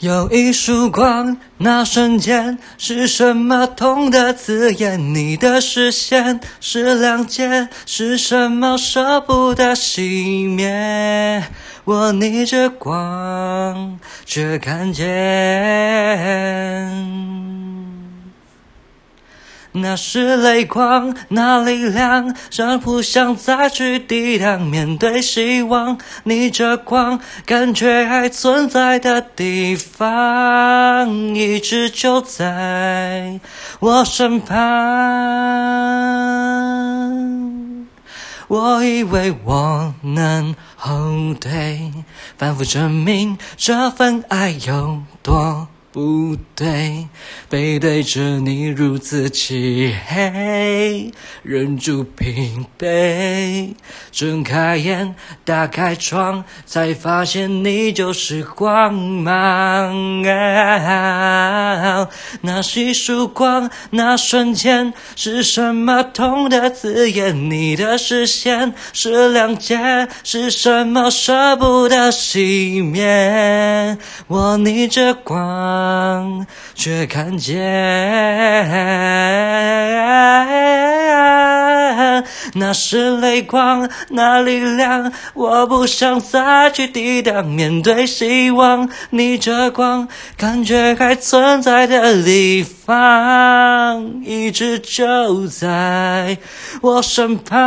有一束光，那瞬间是什么痛的刺眼？你的视线是亮剑，是什么舍不得熄灭？我逆着光，却看见。那是泪光，那力量，让不想再去抵挡。面对希望，逆着光，感觉还存在的地方，一直就在我身旁。我以为我能后退，反复证明这份爱有多。不对，背对着你如此漆黑，忍住疲惫，睁开眼，打开窗，才发现你就是光芒。那一束光，那瞬间是什么痛的字眼？你的视线是谅解，是什么舍不得熄灭？我逆着光。却看见那是泪光，那力量，我不想再去抵挡。面对希望，逆着光，感觉还存在的地方，一直就在我身旁。